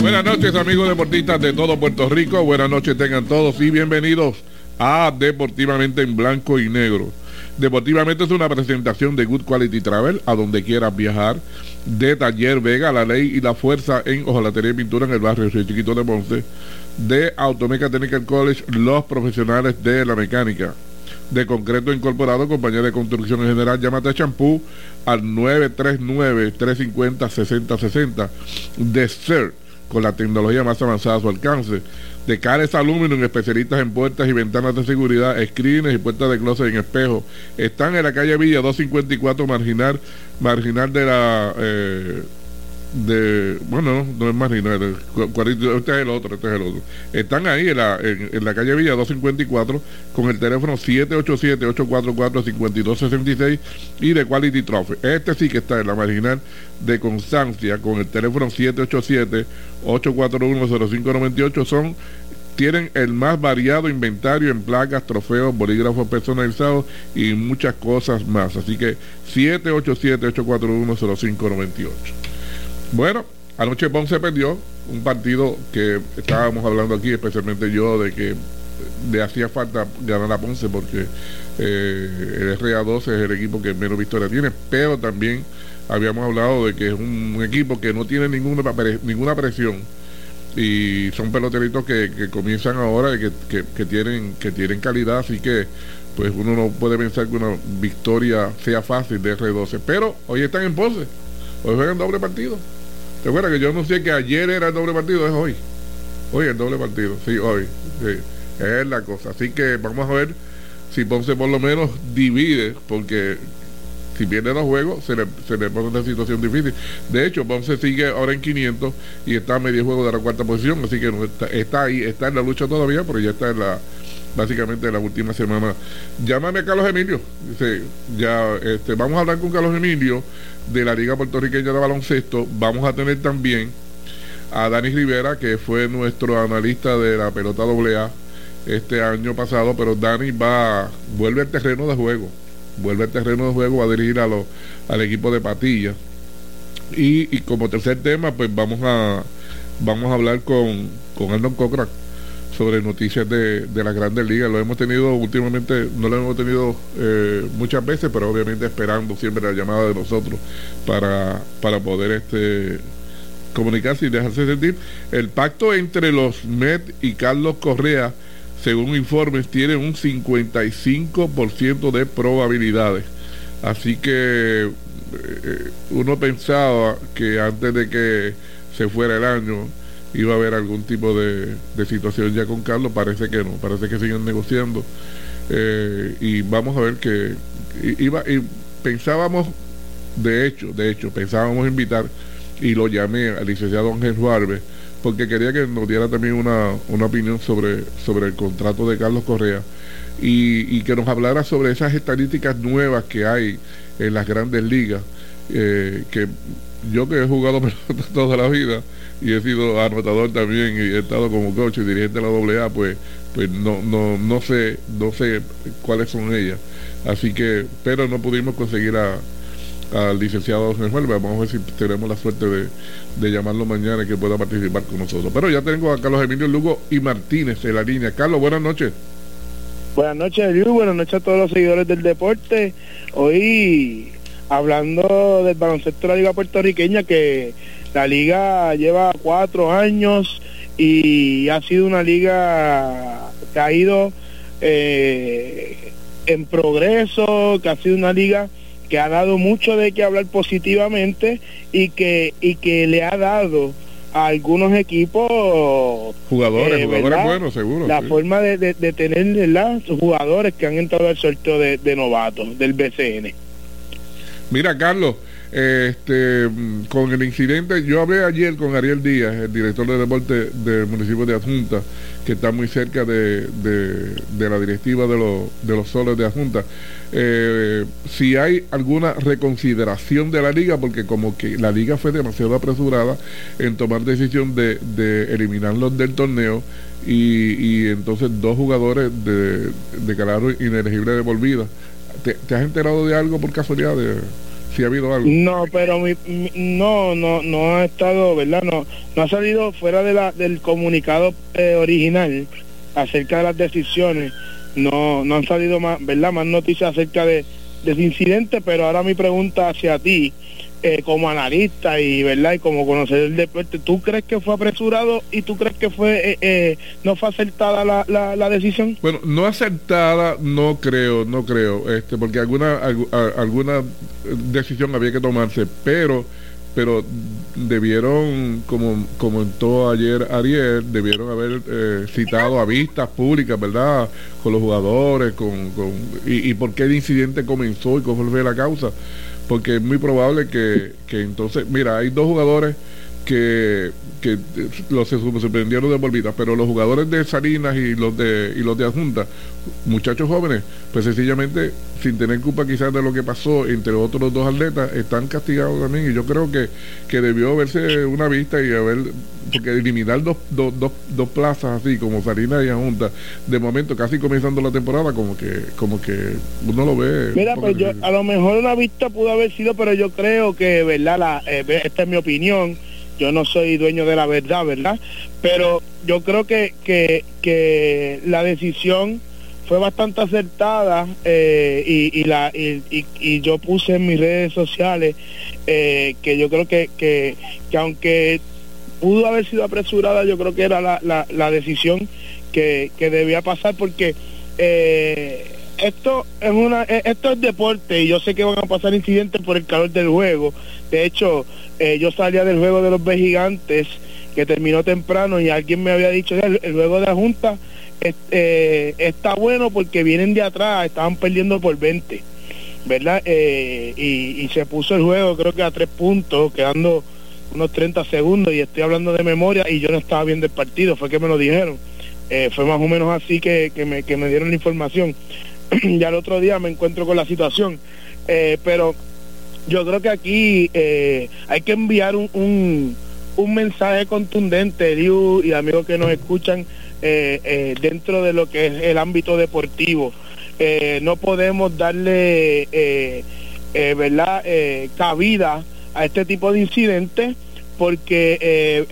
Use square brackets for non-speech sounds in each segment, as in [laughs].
Buenas noches amigos deportistas de todo Puerto Rico, buenas noches tengan todos y bienvenidos a Deportivamente en Blanco y Negro. Deportivamente es una presentación de Good Quality Travel a donde quieras viajar, de Taller Vega, La Ley y la Fuerza en Ojalatería y Pintura en el barrio Río Chiquito de Ponce, de Automeca Technical College, los profesionales de la mecánica, de Concreto Incorporado, compañía de construcción en general, llámate a Champú al 939-350-6060, de CERT con la tecnología más avanzada a su alcance. De Cares Aluminum, especialistas en puertas y ventanas de seguridad, screens y puertas de closet en espejo. Están en la calle Villa 254, marginal, marginal de la... Eh, de bueno no es marginal este es el otro este es el otro están ahí en la, en, la calle Villa 254 con el teléfono 787-844-5266 y de Quality Trophy este sí que está en la marginal de Constancia con el teléfono 787-841-0598 son tienen el más variado inventario en placas, trofeos, bolígrafos personalizados y muchas cosas más. Así que 787-841-0598. Bueno, anoche Ponce perdió un partido que estábamos hablando aquí, especialmente yo, de que le hacía falta ganar a Ponce porque eh, el RA12 es el equipo que menos victoria tiene, pero también habíamos hablado de que es un, equipo que no tiene ninguna, ninguna presión y son peloteritos que, comienzan ahora y que, tienen, que tienen calidad, así que pues uno no puede pensar que una victoria sea fácil de R12, pero hoy están en Ponce, hoy juegan doble partido. ¿Te acuerdas que yo sé que ayer era el doble partido? Es hoy. Hoy el doble partido, sí, hoy. Es la cosa. Así que vamos a ver si Ponce por lo menos divide, porque si pierde los juegos se le, pone una situación difícil. De hecho, Ponce sigue ahora en 500 y está a medio juego de la cuarta posición, así que está, ahí, está en la lucha todavía, pero ya está en la básicamente en la última semana. Llámame a Carlos Emilio. Dice, ya este, vamos a hablar con Carlos Emilio de la Liga Puertorriqueña de Baloncesto. Vamos a tener también a Dani Rivera, que fue nuestro analista de la pelota AA este año pasado, pero Dani va, vuelve al terreno de juego, vuelve al terreno de juego, va a dirigir a los, al equipo de Patilla. Y, como tercer tema, pues vamos a vamos a hablar con, con Arnold sobre noticias de, de las grandes ligas. Lo hemos tenido últimamente, no lo hemos tenido eh, muchas veces, pero obviamente esperando siempre la llamada de nosotros para, para poder este comunicarse y dejarse sentir. El pacto entre los Met y Carlos Correa, según informes, tiene un 55% de probabilidades. Así que eh, uno pensaba que antes de que se fuera el año, iba a haber algún tipo de, situación ya con Carlos, parece que no, parece que siguen negociando. Eh, y vamos a ver que iba y pensábamos de hecho, de hecho, pensábamos invitar y lo llamé al licenciado Ángel Juárez porque quería que nos diera también una, una opinión sobre, sobre el contrato de Carlos Correa y, y, que nos hablara sobre esas estadísticas nuevas que hay en las grandes ligas, eh, que yo que he jugado [laughs] toda la vida, y he sido anotador también y he estado como coach y dirigente de la AA, pues, pues no, no, no sé, no sé cuáles son ellas. Así que, pero no pudimos conseguir a, al licenciado Juárez. Vamos a ver si tenemos la suerte de, llamarlo mañana y que pueda participar con nosotros. Pero ya tengo a Carlos Emilio Lugo y Martínez en la línea. Carlos, buenas noches. Buenas noches, Liu. Buenas noches a todos los seguidores del deporte. Hoy hablando del baloncesto de la Liga Puertorriqueña que la liga lleva cuatro años y ha sido una liga que ha ido eh, en progreso, que ha sido una liga que ha dado mucho de qué hablar positivamente y que, y que le ha dado a algunos equipos jugadores, eh, jugadores buenos seguro. La forma de, de, tener jugadores que han entrado al sorteo de, de novatos del BCN. Mira, Carlos, este, con el incidente, yo hablé ayer con Ariel Díaz, el director de deporte del municipio de Adjunta, que está muy cerca de, la directiva de, de los soles de Adjunta. Eh, si hay alguna reconsideración de la liga, porque como que la liga fue demasiado apresurada en tomar decisión de, de eliminarlos del torneo y, entonces dos jugadores de, declararon inelegibles de. ¿Te, has enterado de algo por casualidad? De, si ha habido algo. No, pero no, no, no ha estado, ¿verdad? No, no ha salido fuera de la, del comunicado eh, original acerca de las decisiones no, no han salido más, ¿verdad? más noticias acerca de, ese incidente, pero ahora mi pregunta hacia ti, eh, como analista y verdad y como conocedor del deporte, ¿tú crees que fue apresurado y tú crees que fue eh, eh, no fue acertada la, la, la, decisión? Bueno, no acertada, no creo, no creo, este, porque alguna alguna decisión había que tomarse, pero pero debieron, como comentó ayer Ariel, debieron haber eh, citado a vistas públicas, ¿verdad? Con los jugadores, con, con y, y, por qué el incidente comenzó y cómo fue la causa. Porque es muy probable que, que entonces, mira, hay dos jugadores que, que los se sorprendieron de pero los jugadores de Salinas y los de y los de Adjunta, muchachos jóvenes, pues sencillamente sin tener culpa quizás de lo que pasó entre otros dos atletas, están castigados también y yo creo que, que debió verse una vista y haber, porque eliminar dos, dos, dos, plazas así como Salinas y Adjunta, de momento casi comenzando la temporada, como que como que uno lo ve. Mira, pues yo, a lo mejor una vista pudo haber sido, pero yo creo que, ¿verdad? La, eh, esta es mi opinión yo no soy dueño de la verdad, ¿verdad? Pero yo creo que, que, la decisión fue bastante acertada eh, y, la, y, yo puse en mis redes sociales eh, que yo creo que, que, aunque pudo haber sido apresurada, yo creo que era la, la, decisión que, debía pasar porque eh, esto es una esto es deporte y yo sé que van a pasar incidentes por el calor del juego. De hecho, eh, yo salía del juego de los B gigantes que terminó temprano y alguien me había dicho el, el juego de la Junta eh, está bueno porque vienen de atrás, estaban perdiendo por 20, ¿verdad? Eh, y, se puso el juego creo que a tres puntos, quedando unos 30 segundos y estoy hablando de memoria y yo no estaba viendo el partido, fue que me lo dijeron. fue más o menos así que, me, que me dieron la información. [clears throat] ya el otro día me encuentro con la situación. pero yo creo que aquí eh, hay que enviar un, un, mensaje contundente, Liu y amigos que nos escuchan eh, eh, dentro de lo que es el ámbito deportivo. no podemos darle, ¿verdad?, cabida a este tipo de incidentes porque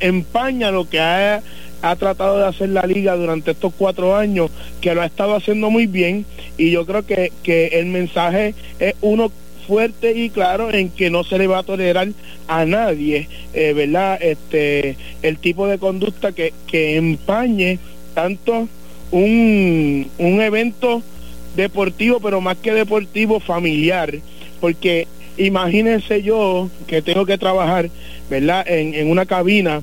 empaña lo que ha, ha tratado de hacer la liga durante estos cuatro años, que lo ha estado haciendo muy bien y yo creo que, que el mensaje es uno fuerte y claro en que no se le va a tolerar a nadie, eh, ¿verdad? Este, el tipo de conducta que, que empañe tanto un, un evento deportivo, pero más que deportivo, familiar, porque imagínense yo que tengo que trabajar, ¿verdad? En, en una cabina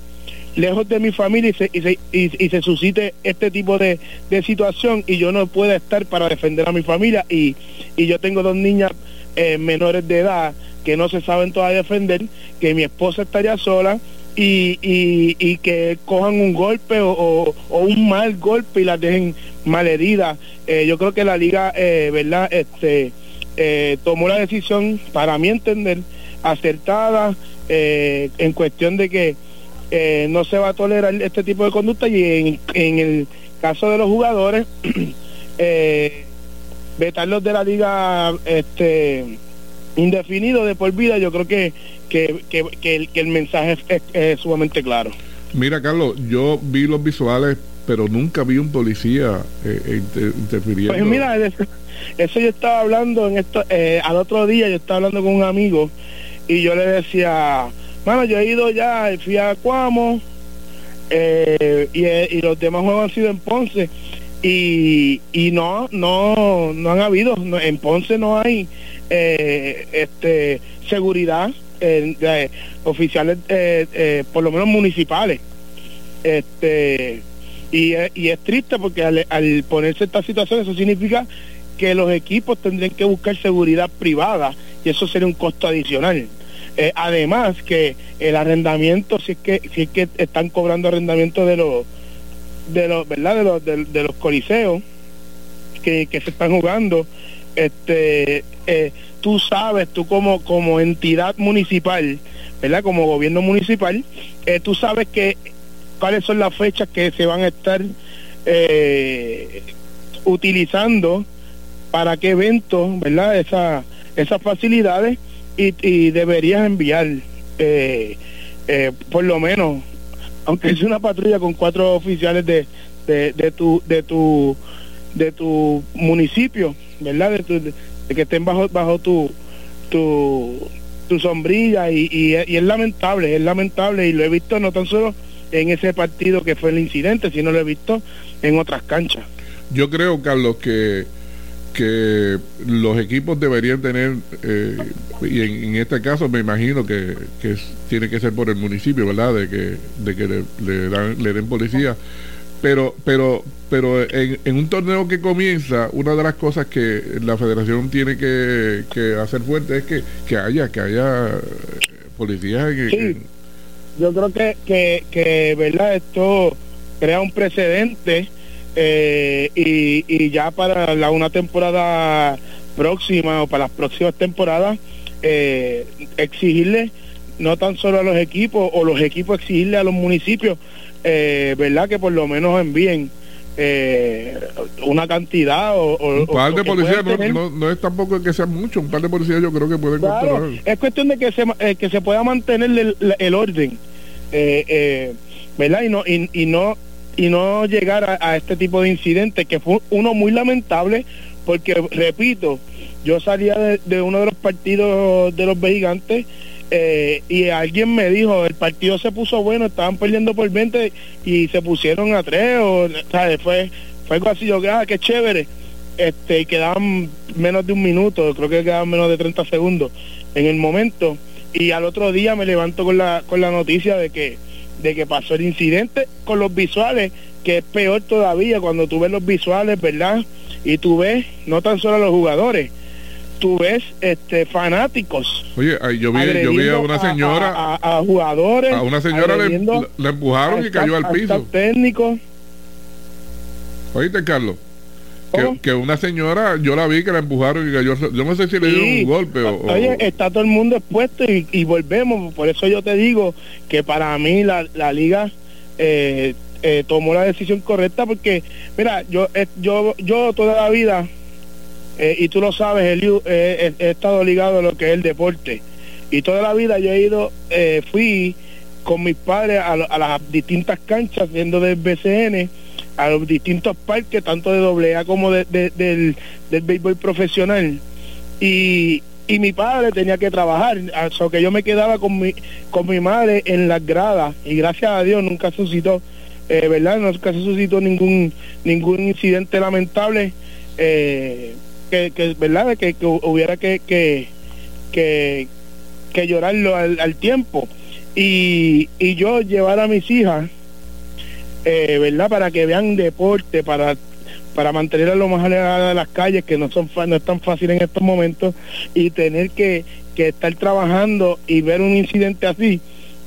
lejos de mi familia y se, y se, y, se suscite este tipo de, de, situación y yo no pueda estar para defender a mi familia y, y yo tengo dos niñas eh, menores de edad que no se saben todavía defender, que mi esposa estaría sola y, y, que cojan un golpe o, un mal golpe y las dejen malheridas. Eh, yo creo que la liga, eh, ¿verdad? Este, eh, tomó la decisión, para mi entender, acertada en cuestión de que no se va a tolerar este tipo de conducta y en, en el caso de los jugadores, [clears throat] vetarlos de la liga este indefinido de por vida, yo creo que, que, que, el, mensaje es, sumamente claro. Mira, Carlos, yo vi los visuales, pero nunca vi un policía eh, interfiriendo. Pues mira, eso, yo estaba hablando en esto, eh, al otro día yo estaba hablando con un amigo y yo le decía, bueno, yo he ido ya, fui a Cuamo eh, y, y los demás juegos han sido en Ponce y, no no no han habido en Ponce no hay eh, este seguridad eh, oficiales eh, por lo menos municipales este y, y es triste porque al, ponerse esta situación eso significa que los equipos tendrían que buscar seguridad privada y eso sería un costo adicional. Eh, además que el arrendamiento, si es que, si es que están cobrando arrendamiento de los de los, ¿verdad? De los, de, los coliseos que, que, se están jugando, este eh, tú sabes, tú como, como entidad municipal, ¿verdad? Como gobierno municipal, eh, tú sabes que cuáles son las fechas que se van a estar eh, utilizando para qué eventos, ¿verdad? Esa, esas facilidades y, y deberías enviar eh, eh, por lo menos, aunque es una patrulla con cuatro oficiales de, de, tu de tu de tu municipio, ¿verdad? De, tu, de, que estén bajo bajo tu tu, tu sombrilla y, y, y es lamentable, es lamentable y lo he visto no tan solo en ese partido que fue el incidente, sino lo he visto en otras canchas. Yo creo, Carlos, que que los equipos deberían tener, eh, y en, este caso me imagino que, que tiene que ser por el municipio, ¿verdad? De que, de que le, dan, le den policía. Pero, pero, pero en, un torneo que comienza, una de las cosas que la federación tiene que, que hacer fuerte es que, que haya, que haya policías sí. Yo creo que, que, que, ¿verdad? Esto crea un precedente eh, y, ya para la una temporada próxima o para las próximas temporadas eh, exigirle no tan solo a los equipos o los equipos exigirle a los municipios eh, verdad que por lo menos envíen eh, una cantidad o, un par de policías no, es tampoco que sea mucho un par de policías yo creo que pueden claro, es cuestión de que se que se pueda mantener el, orden verdad y no y no y no llegar a, este tipo de incidentes, que fue uno muy lamentable, porque, repito, yo salía de, uno de los partidos de los gigantes eh, y alguien me dijo, el partido se puso bueno, estaban perdiendo por 20 y se pusieron a 3, o, ¿sabes? Fue, fue algo así, yo, ah, qué chévere. Este, y quedaban menos de un minuto, creo que quedaban menos de 30 segundos en el momento. Y al otro día me levanto con la, con la noticia de que de que pasó el incidente con los visuales, que es peor todavía cuando tú ves los visuales, ¿verdad? Y tú ves no tan solo a los jugadores, tú ves este fanáticos. Oye, yo vi, yo vi a una señora, a, jugadores, a una señora le, empujaron y cayó al piso. Técnico. Oíste, Carlos. Que, una señora, yo la vi que la empujaron y cayó. Yo no sé si le dieron un golpe o, Oye, está todo el mundo expuesto y, volvemos. Por eso yo te digo que para mí la, la liga eh, eh, tomó la decisión correcta porque, mira, yo, eh, yo, yo toda la vida, y tú lo sabes, Eliu, he estado ligado a lo que es el deporte. Y toda la vida yo he ido, fui con mis padres a, a las distintas canchas, viendo del BCN a los distintos parques, tanto de AA como de, del, del béisbol profesional. Y, y mi padre tenía que trabajar, o que yo me quedaba con mi, con mi madre en las gradas y gracias a Dios nunca suscitó, eh, ¿verdad? Nunca suscitó ningún, ningún incidente lamentable eh, que, que, ¿verdad? Que, hubiera que, que, que, que llorarlo al, al tiempo. Y, y yo llevar a mis hijas eh, ¿verdad? Para que vean deporte, para para mantener a lo más alejada de las calles, que no son no es tan fácil en estos momentos, y tener que, que estar trabajando y ver un incidente así,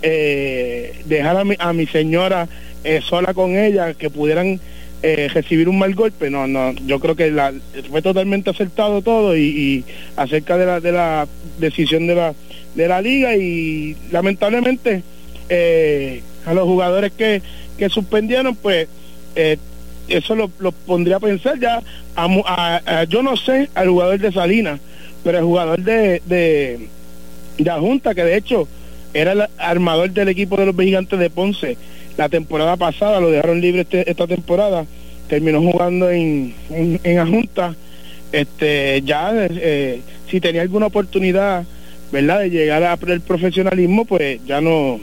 eh, dejar a mi, a mi señora eh, sola con ella, que pudieran eh, recibir un mal golpe, no, no, yo creo que la, fue totalmente acertado todo y, y, acerca de la, de la decisión de la, de la liga y lamentablemente a los jugadores que que suspendieron, pues eh, eso lo, pondría a pensar ya. A, yo no sé al jugador de Salinas, pero el jugador de, de, la Junta, que de hecho era el armador del equipo de los gigantes de Ponce la temporada pasada, lo dejaron libre este, esta temporada, terminó jugando en, en, en Junta. Este, ya, eh, si tenía alguna oportunidad, ¿verdad?, de llegar a el profesionalismo, pues ya no,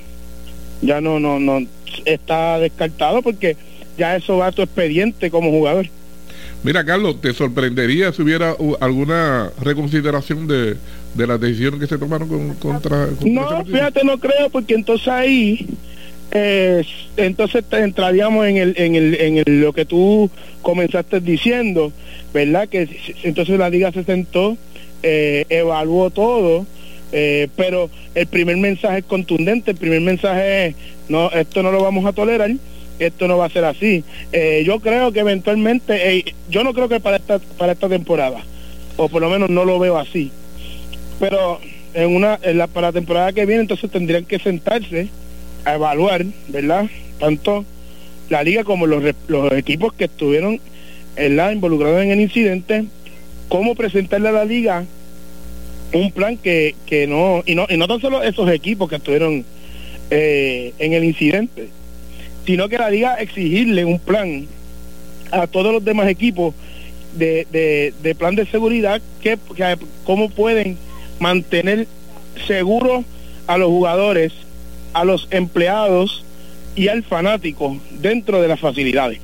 ya no, no, no, está descartado porque ya eso va a tu expediente como jugador. Mira, Carlos, ¿te sorprendería si hubiera alguna reconsideración de, de las decisiones que se tomaron con, contra, No, fíjate, no creo, porque entonces ahí, eh, entonces entraríamos en, el, en, el, en el, lo que tú comenzaste diciendo, ¿verdad? Que entonces la liga se sentó eh, evaluó todo, eh, pero el primer mensaje es contundente, el primer mensaje es, no, esto no lo vamos a tolerar, esto no va a ser así. Eh, yo creo que eventualmente, yo no creo que para esta, para esta temporada, o por lo menos no lo veo así, pero en una, en la, para la temporada que viene entonces tendrían que sentarse a evaluar, ¿verdad? Tanto la liga como los, los equipos que estuvieron involucrados en el incidente, cómo presentarle a la liga un plan que, que no, y no, y no tan solo esos equipos que estuvieron eh, en el incidente, sino que la liga exigirle un plan a todos los demás equipos de, de, plan de seguridad, que, que cómo pueden mantener seguros a los jugadores, a los empleados y al fanático dentro de las facilidades.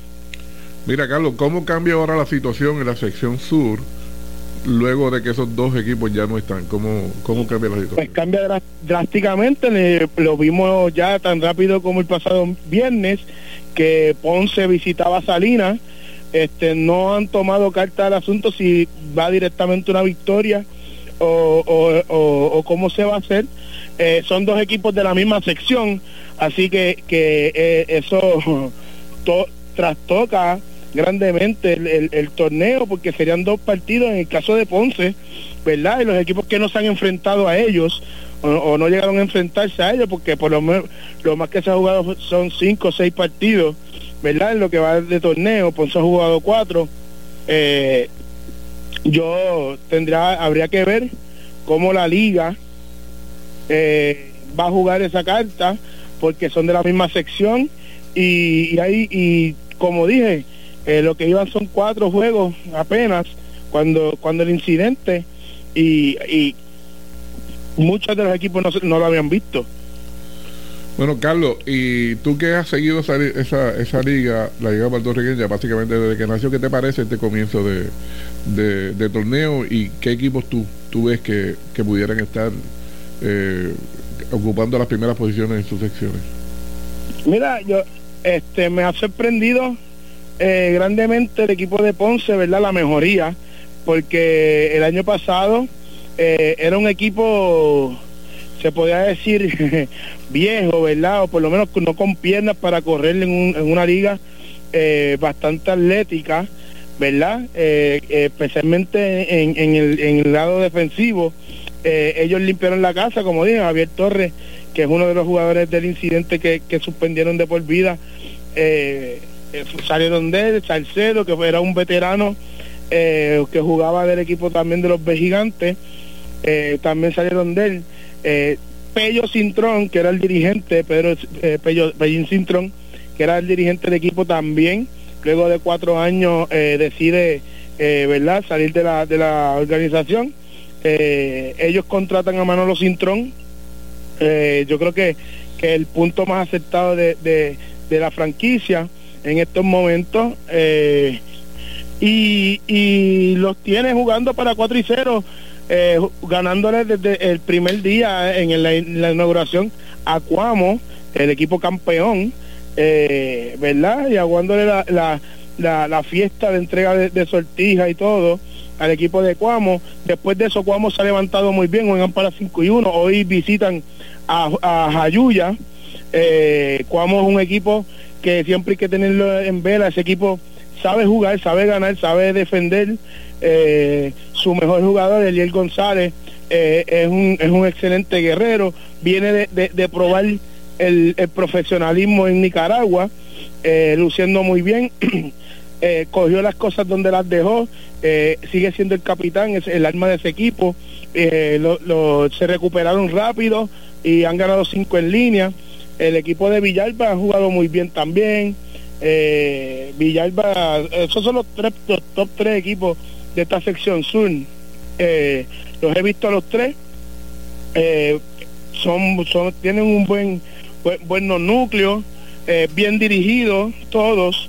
Mira, Carlos, ¿cómo cambia ahora la situación en la sección sur luego de que esos dos equipos ya no están? ¿Cómo, cómo cambia la situación? Pues cambia drásticamente, lo vimos ya tan rápido como el pasado viernes, que Ponce visitaba Salinas, este, no han tomado carta al asunto si va directamente una victoria o, cómo se va a hacer. Eh, son dos equipos de la misma sección, así que, que eh, eso [laughs] trastoca grandemente el, torneo porque serían dos partidos en el caso de Ponce, ¿verdad? Y los equipos que no se han enfrentado a ellos o, no llegaron a enfrentarse a ellos porque por lo menos lo más que se ha jugado son cinco o seis partidos, ¿verdad? En lo que va de torneo, Ponce ha jugado cuatro. Eh, yo tendría, habría que ver cómo la liga eh, va a jugar esa carta porque son de la misma sección y, y ahí y como dije eh, lo que iban son cuatro juegos apenas cuando, cuando el incidente y, y muchos de los equipos no, lo habían visto. Bueno, Carlos, y tú que has seguido esa, esa, esa liga, la liga puertorriqueña, básicamente desde que nació, ¿qué te parece este comienzo de, de, torneo y qué equipos tú, tú ves que, que pudieran estar eh, ocupando las primeras posiciones en sus secciones? Mira, yo este me ha sorprendido eh, grandemente el equipo de Ponce, ¿verdad? La mejoría, porque el año pasado eh, era un equipo, se podía decir, [laughs] viejo, ¿verdad? O por lo menos no con piernas para correr en, una liga eh, bastante atlética, ¿verdad? especialmente en, el, lado defensivo. ellos limpiaron la casa, como dije, Javier Torres, que es uno de los jugadores del incidente que, que suspendieron de por vida. Eh, eh, salieron de él, Salcedo, que era un veterano eh, que jugaba del equipo también de los Vejigantes, eh, también salieron de él. Pello Cintrón, que era el dirigente, Pedro Pello, Pellín Cintrón, que era el dirigente del equipo también, luego de cuatro años decide verdad salir de la, de la organización. ellos contratan a Manolo Cintrón. yo creo que, que el punto más aceptado de, de, de la franquicia en estos momentos. Eh, y, y, los tiene jugando para 4 y 0, eh, ganándole desde el primer día en, la, inauguración a Cuamo, el equipo campeón, eh, ¿verdad? Y aguándole la, la, la, fiesta de entrega de, sortija y todo al equipo de Cuamo. Después de eso, Cuamo se ha levantado muy bien, juegan para 5 y 1. Hoy visitan a, a Jayuya. Eh, Cuamo es un equipo que siempre hay que tenerlo en vela. Ese equipo sabe jugar, sabe ganar, sabe defender. Eh, su mejor jugador, Eliel González, eh, es, un, es un excelente guerrero. Viene de, probar el, profesionalismo en Nicaragua, eh, luciendo muy bien. [clears throat] cogió las cosas donde las dejó, sigue siendo el capitán, es el alma de ese equipo. se recuperaron rápido y han ganado cinco en línea. El equipo de Villalba ha jugado muy bien también. Eh, Villalba, esos son los, tres, top tres equipos de esta sección sur. Eh, los he visto a los tres. Eh, son, son, tienen un buen, buenos núcleos, eh, bien dirigidos todos.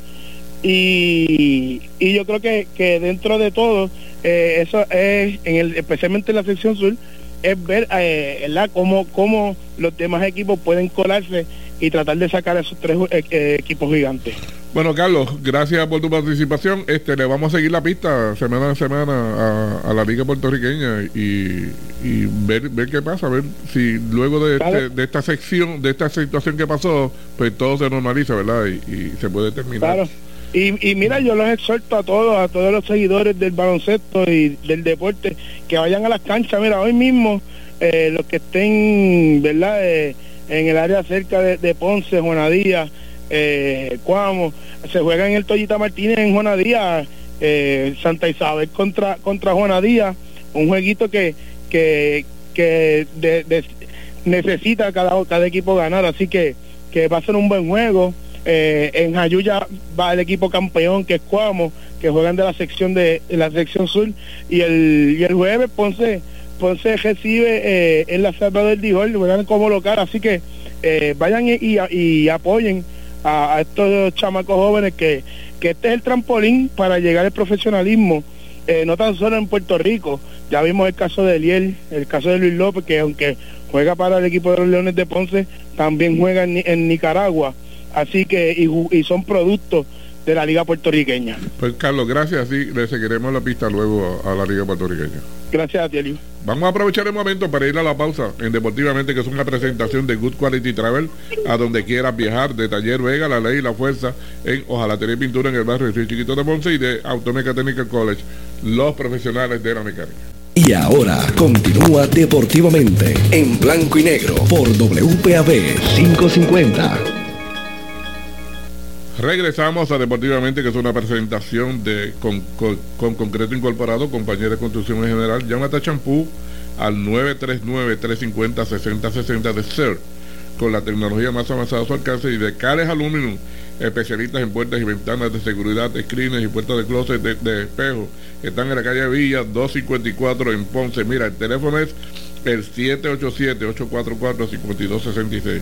Y, y yo creo que, que dentro de todo, eso es, en el, especialmente en la sección sur, es ver eh, cómo, los demás equipos pueden colarse y tratar de sacar a esos tres eh, eh, equipos gigantes. Bueno, Carlos, gracias por tu participación. Este, le vamos a seguir la pista semana a semana a, la liga puertorriqueña y, ver, ver qué pasa, ver si luego de, este, de esta sección, de esta situación que pasó, pues todo se normaliza, ¿verdad? Y, se puede terminar. Claro. Y, mira, yo los exhorto a todos, a todos los seguidores del baloncesto y del deporte, que vayan a las canchas. Mira, hoy mismo eh, los que estén, ¿verdad? Eh, en el área cerca de, de Ponce, Juanadía, eh, Cuamo, se juega en el Toyita Martínez en Juanadía, eh, Santa Isabel contra contra Juanadía, un jueguito que que, que necesita cada, cada equipo ganar, así que, que va ser un buen juego. Eh, en Jayuya va el equipo campeón que es Cuamo, que juegan de la sección de, la sección sur. Y el, y el jueves Ponce Ponce recibe eh, en la Salva del Dijol, juegan como local, así que eh, vayan y, apoyen a, estos chamacos jóvenes que, que este es el trampolín para llegar al profesionalismo, eh, no tan solo en Puerto Rico, ya vimos el caso de Eliel, el caso de Luis López, que aunque juega para el equipo de los Leones de Ponce, también juega en, Nicaragua, así que y, y son productos de la Liga Puertorriqueña. Pues Carlos, gracias, sí, le seguiremos la pista luego a, la Liga Puertorriqueña. Gracias a ti, Vamos a aprovechar el momento para ir a la pausa en Deportivamente, que es una presentación de Good Quality Travel, a donde quieras viajar, de Taller Vega, La Ley y La Fuerza, en Ojalá tener pintura en el barrio de Chiquito de Ponce y de Automecatechnical College, los profesionales de la mecánica. Y ahora continúa Deportivamente, en blanco y negro, por WPAB 550. Regresamos a Deportivamente, que es una presentación de con, concreto incorporado, compañía de construcción en general. Llámate a Champú al 939-350-6060 de CER, con la tecnología más avanzada a su alcance, y de Cales Aluminum, especialistas en puertas y ventanas de seguridad, screens y puertas de closet de, espejo. Están en la calle Villa 254 en Ponce. Mira, el teléfono es el 787-844-5266.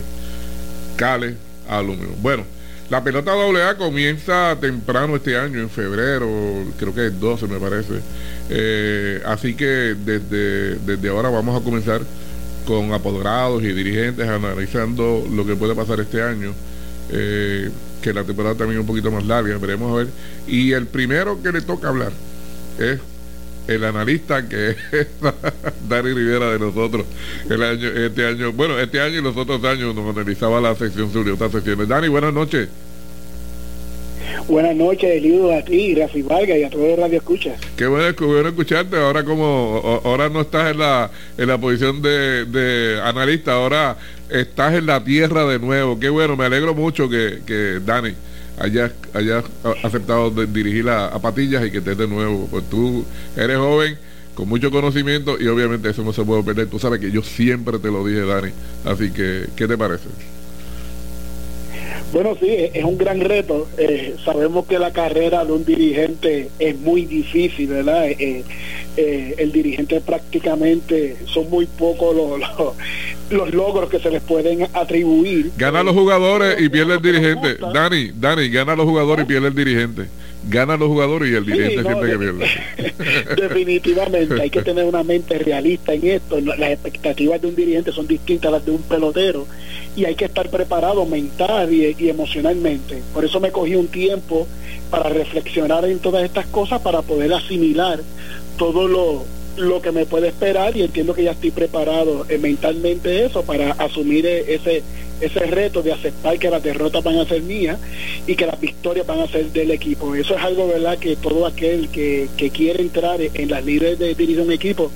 Cales Aluminum. Bueno. La pelota AA comienza temprano este año, en febrero, creo que es 12 me parece. Eh, así que desde, desde ahora vamos a comenzar con apoderados y dirigentes analizando lo que puede pasar este año. Eh, que la temporada también es un poquito más larga, veremos a ver. Y el primero que le toca hablar es el analista que es [laughs] Dani Rivera de nosotros el año, este año, bueno, este año y los otros años nos analizaba la sección sur y otras secciones. Dani, buenas noches. Buenas noches, Eliudo, a ti, Rafi Vargas y a todos los Radio Escuchas. Qué bueno, qué bueno escucharte. Ahora como ahora no estás en la, en la posición de, de analista, ahora estás en la tierra de nuevo. Qué bueno, me alegro mucho que, que Dani hayas, haya aceptado dirigir a, Patillas y que estés de nuevo. Pues tú eres joven, con mucho conocimiento y obviamente eso no se puede perder. Tú sabes que yo siempre te lo dije, Dani. Así que, ¿qué te parece? Bueno, sí, es un gran reto. Eh, sabemos que la carrera de un dirigente es muy difícil, ¿verdad? Eh, eh, el dirigente prácticamente son muy pocos [laughs] los, los, logros que se les pueden atribuir. Gana los jugadores y pierde el dirigente. Dani, Dani, gana los jugadores y pierde el dirigente. Gana los jugadores y el dirigente siente que pierde. [laughs] Definitivamente, hay que [laughs] tener una mente realista en esto. Las expectativas de un dirigente son distintas a las de un pelotero y hay que estar preparado mental y, emocionalmente. Por eso me cogí un tiempo para reflexionar en todas estas cosas, para poder asimilar todo lo, lo que me puede esperar y entiendo que ya estoy preparado eh, mentalmente eso para asumir e, ese ese reto de aceptar que las derrotas van a ser mías y que las victorias van a ser del equipo. Eso es algo, ¿verdad?, que todo aquel que, que quiere entrar en las líderes de dirigir un equipo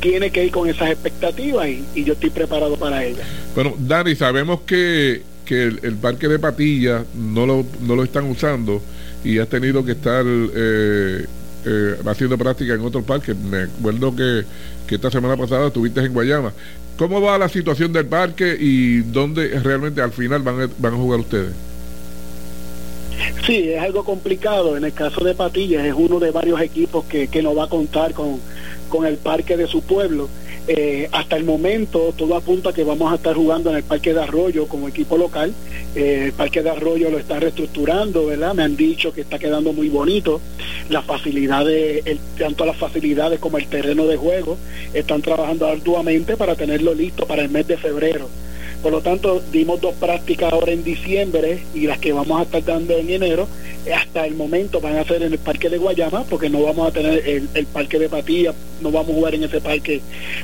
tiene que ir con esas expectativas y, yo estoy preparado para ellas. Bueno, Dani, sabemos que, que el, parque de patillas no lo, no lo están usando y has tenido que estar eh, eh, haciendo práctica en otros parques. Me acuerdo que, que esta semana pasada estuviste en Guayama. ¿Cómo va la situación del parque y dónde realmente al final van a, van a jugar ustedes? Sí, es algo complicado. En el caso de Patillas es uno de varios equipos que, que no va a contar con, con el parque de su pueblo. Eh, hasta el momento todo apunta a que vamos a estar jugando en el Parque de Arroyo como equipo local. Eh, el Parque de Arroyo lo está reestructurando, ¿verdad? Me han dicho que está quedando muy bonito. Las facilidades, el, tanto las facilidades como el terreno de juego, están trabajando arduamente para tenerlo listo para el mes de febrero. Por lo tanto, dimos dos prácticas ahora en diciembre y las que vamos a estar dando en enero, hasta el momento van a ser en el parque de Guayama, porque no vamos a tener el, el parque de Patilla, no vamos a jugar en ese parque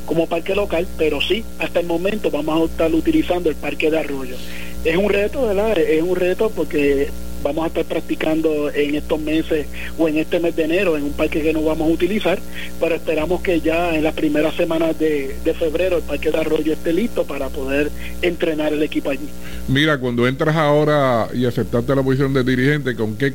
como parque local, pero sí, hasta el momento vamos a estar utilizando el parque de Arroyo. Es un reto, ¿verdad? Es un reto porque vamos a estar practicando en estos meses o en este mes de enero en un parque que no vamos a utilizar, pero esperamos que ya en las primeras semanas de, febrero el parque de Arroyo esté listo para poder entrenar el equipo allí. Mira, cuando entras ahora y aceptaste la posición de dirigente, ¿con qué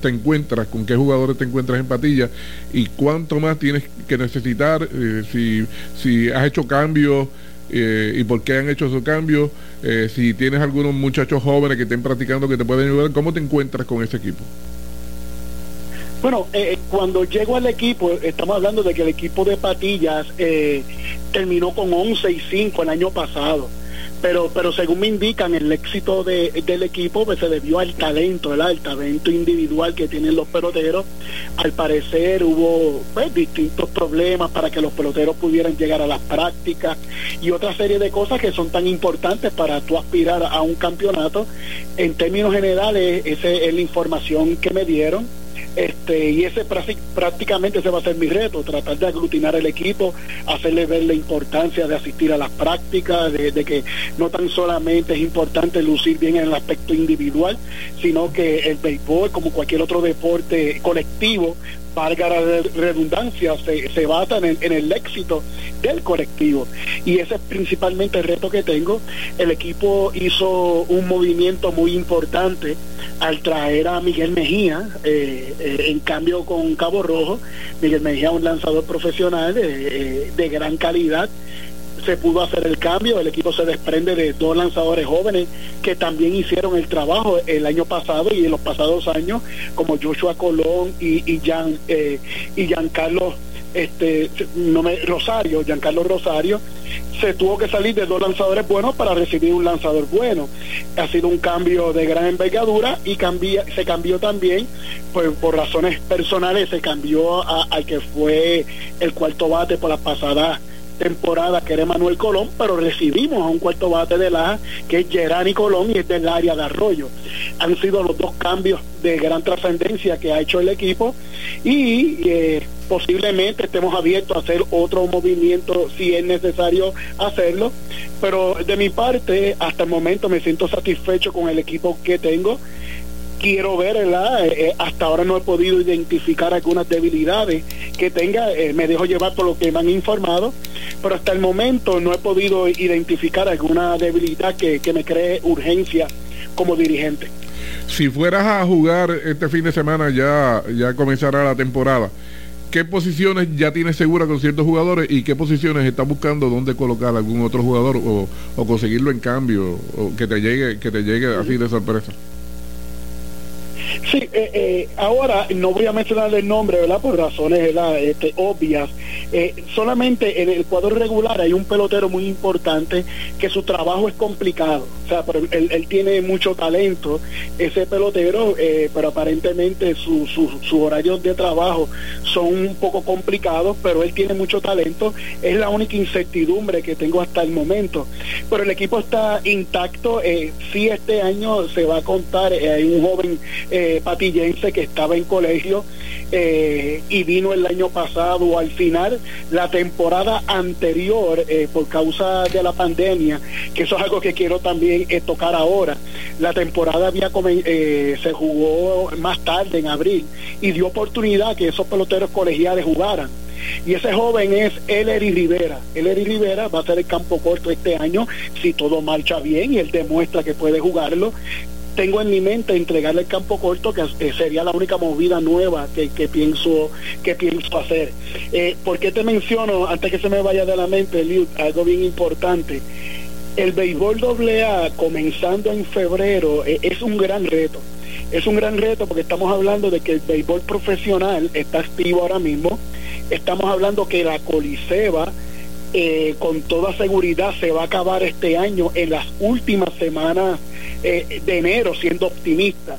te encuentras, con qué jugadores te encuentras en Patilla y cuánto más tienes que necesitar, eh, si, si has hecho cambios eh, y por qué han hecho esos cambios, eh, si tienes algunos muchachos jóvenes que estén practicando que te pueden ayudar, ¿cómo te encuentras con ese equipo? Bueno, eh, cuando llego al equipo, estamos hablando de que el equipo de Patillas terminó con 11 y 5 el año pasado pero pero según me indican el éxito de, del equipo pues se debió al talento ¿verdad? al talento individual que tienen los peloteros. Al parecer hubo pues, distintos problemas para que los peloteros pudieran llegar a las prácticas y otra serie de cosas que son tan importantes para tú aspirar a un campeonato. En términos generales esa es la información que me dieron este, y ese prácticamente ese va a ser mi reto, tratar de aglutinar el equipo, hacerle ver la importancia de asistir a las prácticas, de, que no tan solamente es importante lucir bien en el aspecto individual, sino que el béisbol, como cualquier otro deporte colectivo, valga la redundancia, se, se basa en el, éxito del colectivo. Y ese es principalmente el reto que tengo. El equipo hizo un movimiento muy importante al traer a Miguel Mejía, eh, eh, en cambio con Cabo Rojo. Miguel Mejía, un lanzador profesional eh, de gran calidad se pudo hacer el cambio, el equipo se desprende de dos lanzadores jóvenes que también hicieron el trabajo el año pasado y en los pasados años, como Joshua Colón y, y, eh, y Giancarlo este, no me, Rosario, Rosario, se tuvo que salir de dos lanzadores buenos para recibir un lanzador bueno. Ha sido un cambio de gran envergadura y cambia, se cambió también, pues por razones personales, se cambió al que fue el cuarto bate por la pasada temporada que era Manuel Colón, pero recibimos a un cuarto bate de la que es Gerani Colón y es del área de Arroyo. Han sido los dos cambios de gran trascendencia que ha hecho el equipo y eh, posiblemente estemos abiertos a hacer otro movimiento si es necesario hacerlo, pero de mi parte hasta el momento me siento satisfecho con el equipo que tengo quiero ver, ¿verdad? Eh, eh, hasta ahora no he podido identificar algunas debilidades que tenga, eh, me dejo llevar por lo que me han informado, pero hasta el momento no he podido identificar alguna debilidad que, me cree urgencia como dirigente. Si fueras a jugar este fin de semana, ya, ya comenzará la temporada. ¿Qué posiciones ya tienes segura con ciertos jugadores y qué posiciones estás buscando dónde colocar algún otro jugador o, o conseguirlo en cambio o que te llegue que te llegue así de sorpresa? Sí, eh, eh, ahora no voy a mencionar el nombre, ¿verdad? Por razones Este, obvias. Eh, solamente en el cuadro regular hay un pelotero muy importante que su trabajo es complicado. O sea, pero él, tiene mucho talento, ese pelotero, pero aparentemente sus su, horarios de trabajo son un poco complicados, pero él tiene mucho talento. Es la única incertidumbre que tengo hasta el momento. Pero el equipo está intacto. sí, este año se va a contar, hay un joven eh, patillense que estaba en colegio eh, y vino el año pasado al final la temporada anterior eh, por causa de la pandemia que eso es algo que quiero también eh, tocar ahora. La temporada había se jugó más tarde en abril y dio oportunidad que esos peloteros colegiales jugaran. Y ese joven es Ellery Rivera. Ellery Rivera va a ser el campo corto este año si todo marcha bien y él demuestra que puede jugarlo tengo en mi mente entregarle el campo corto, que sería la única movida nueva que, pienso que pienso hacer. Eh, ¿Por qué te menciono, antes que se me vaya de la mente, algo bien importante? El béisbol AA comenzando en febrero eh, es un gran reto. Es un gran reto porque estamos hablando de que el béisbol profesional está activo ahora mismo. Estamos hablando que la Coliseba eh, con toda seguridad se va a acabar este año en las últimas semanas eh, de enero, siendo optimista.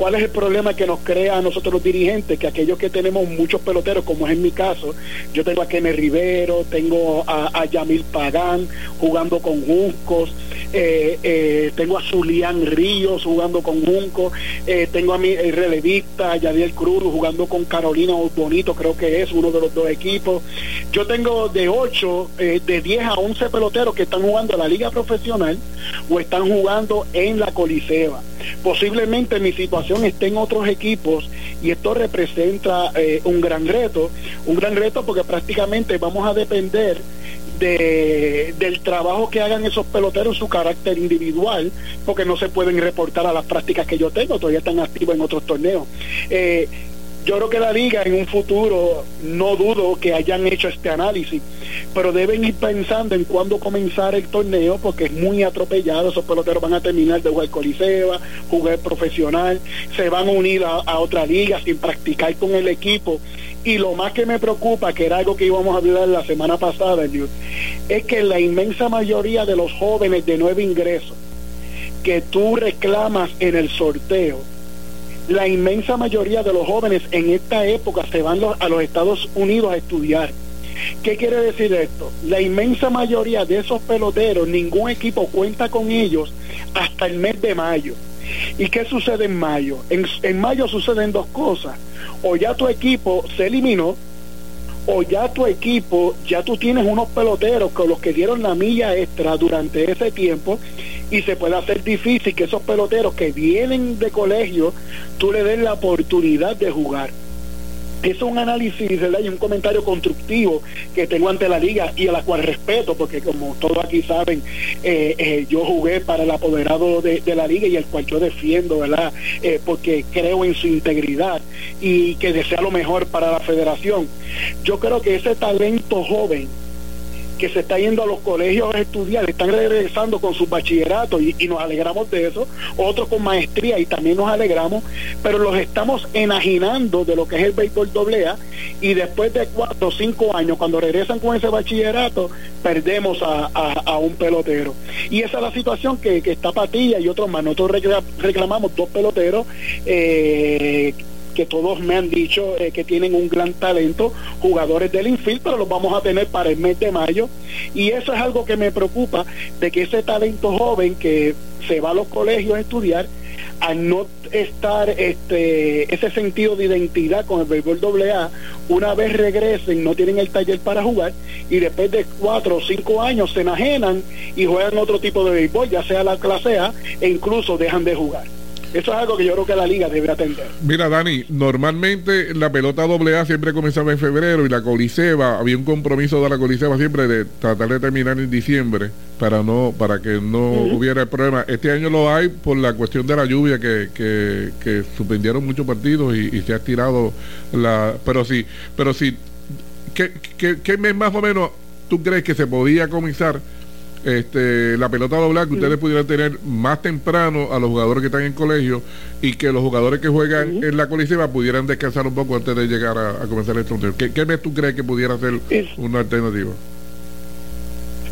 ¿cuál es el problema que nos crea a nosotros los dirigentes? Que aquellos que tenemos muchos peloteros, como es en mi caso, yo tengo a Kenneth Rivero, tengo a, Yamil Pagán jugando con Juncos, eh, eh, tengo a Zulián Ríos jugando con Junco, eh, tengo a mi relevista Yadiel Cruz jugando con Carolina Bonito, creo que es uno de los dos equipos. Yo tengo de 8, de 10 a 11 peloteros que están jugando en la liga profesional o están jugando la Coliseba. Posiblemente mi situación esté en otros equipos y esto representa un gran reto, un gran reto porque prácticamente vamos a depender de, del trabajo que hagan esos peloteros, su carácter individual, porque no se pueden reportar a las prácticas que yo tengo, todavía están activos en otros torneos. Eh, yo creo que la liga en un futuro, no dudo que hayan hecho este análisis, pero deben ir pensando en cuándo comenzar el torneo, porque es muy atropellado, esos peloteros van a terminar de jugar coliseba, jugar profesional, se van a unir a, a otra liga sin practicar con el equipo. Y lo más que me preocupa, que era algo que íbamos a hablar la semana pasada, es que la inmensa mayoría de los jóvenes de nuevo ingreso que tú reclamas en el sorteo, la inmensa mayoría de los jóvenes en esta época se van a los Estados Unidos a estudiar. ¿Qué quiere decir esto? La inmensa mayoría de esos peloteros, ningún equipo cuenta con ellos hasta el mes de mayo. ¿Y qué sucede en mayo? En, en mayo suceden dos cosas o ya tu equipo se eliminó, o ya tu equipo, ya tú tienes unos peloteros con los que dieron la milla extra durante ese tiempo y se puede hacer difícil que esos peloteros que vienen de colegio, tú le des la oportunidad de jugar es un análisis y un comentario constructivo que tengo ante la liga y a la cual respeto, porque como todos aquí saben, eh, eh, yo jugué para el apoderado de, la liga y el cual yo defiendo, ¿verdad? Eh, porque creo en su integridad y que desea lo mejor para la federación. Yo creo que ese talento joven que se está yendo a los colegios a estudiar, están regresando con sus bachilleratos y, nos alegramos de eso, otros con maestría y también nos alegramos, pero los estamos enajenando de lo que es el béisbol doble A y después de cuatro o cinco años, cuando regresan con ese bachillerato, perdemos a, un pelotero. Y esa es la situación que, está Patilla y otros más. Nosotros reclamamos dos peloteros eh, que todos me han dicho eh, que tienen un gran talento, jugadores del infield, pero los vamos a tener para el mes de mayo. Y eso es algo que me preocupa, de que ese talento joven que se va a los colegios a estudiar, al no estar este ese sentido de identidad con el béisbol AA, una vez regresen no tienen el taller para jugar y después de cuatro o cinco años se enajenan y juegan otro tipo de béisbol, ya sea la clase A, e incluso dejan de jugar. Eso es algo que yo creo que la liga debe atender. Mira, Dani, normalmente la pelota AA siempre comenzaba en febrero y la Coliseba, había un compromiso de la Coliseba siempre de tratar de terminar en diciembre para no para que no hubiera el problema. Este año lo hay por la cuestión de la lluvia que, que, suspendieron muchos partidos y, se ha tirado la... Pero sí, pero sí, ¿qué, qué, qué mes más o menos tú crees que se podía comenzar? Este, la pelota doblada que ustedes pudieran tener más temprano a los jugadores que están en colegio y que los jugadores que juegan en la coliseba pudieran descansar un poco antes de llegar a, comenzar el torneo. ¿Qué, ¿Qué, mes tú crees que pudiera ser una alternativa?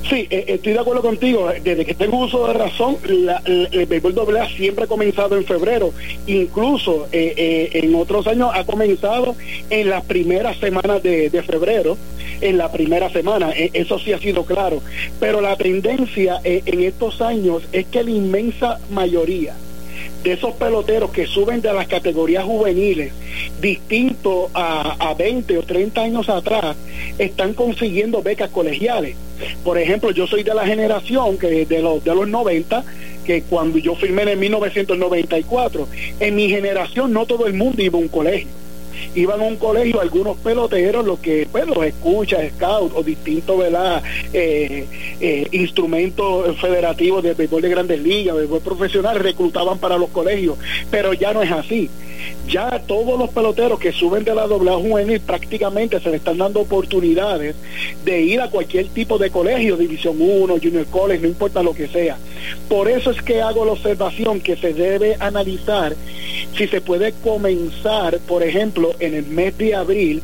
Sí, eh, estoy de acuerdo contigo. Desde que tengo uso de razón, el béisbol doble siempre ha comenzado en febrero. Incluso eh, eh, en otros años ha comenzado en las primeras semanas de, febrero en la primera semana, eso sí ha sido claro, pero la tendencia en estos años es que la inmensa mayoría de esos peloteros que suben de las categorías juveniles, distinto a, a 20 o 30 años atrás, están consiguiendo becas colegiales. Por ejemplo, yo soy de la generación que de los, de los 90, que cuando yo firmé en 1994, en mi generación no todo el mundo iba a un colegio iban a un colegio algunos peloteros, los que pues los escucha, scout o distintos. Eh, eh, instrumentos federativos de béisbol de grandes ligas, béisbol profesional, reclutaban para los colegios, pero ya no es así. Ya todos los peloteros que suben de la doble juvenil prácticamente se le están dando oportunidades de ir a cualquier tipo de colegio, División 1, Junior College, no importa lo que sea. Por eso es que hago la observación que se debe analizar si se puede comenzar, por ejemplo, en el mes de abril,